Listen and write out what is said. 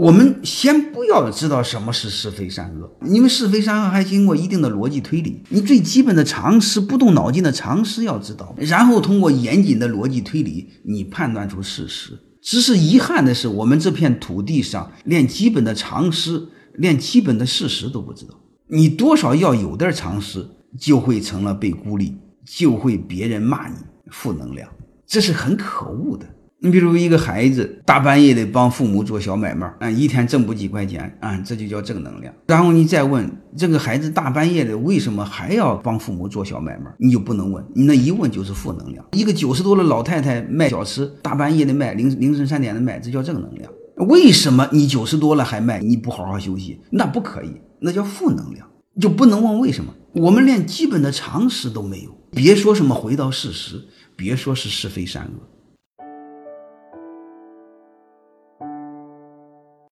我们先不要知道什么是是非善恶，因为是非善恶还经过一定的逻辑推理。你最基本的常识，不动脑筋的常识要知道，然后通过严谨的逻辑推理，你判断出事实。只是遗憾的是，我们这片土地上连基本的常识、连基本的事实都不知道。你多少要有点常识，就会成了被孤立，就会别人骂你负能量，这是很可恶的。你比如一个孩子大半夜的帮父母做小买卖，啊，一天挣不几块钱，啊，这就叫正能量。然后你再问这个孩子大半夜的为什么还要帮父母做小买卖，你就不能问，你那一问就是负能量。一个九十多的老太太卖小吃，大半夜的卖，凌凌晨三点的卖，这叫正能量。为什么你九十多了还卖？你不好好休息，那不可以，那叫负能量。就不能问为什么？我们连基本的常识都没有，别说什么回到事实，别说是是非善恶。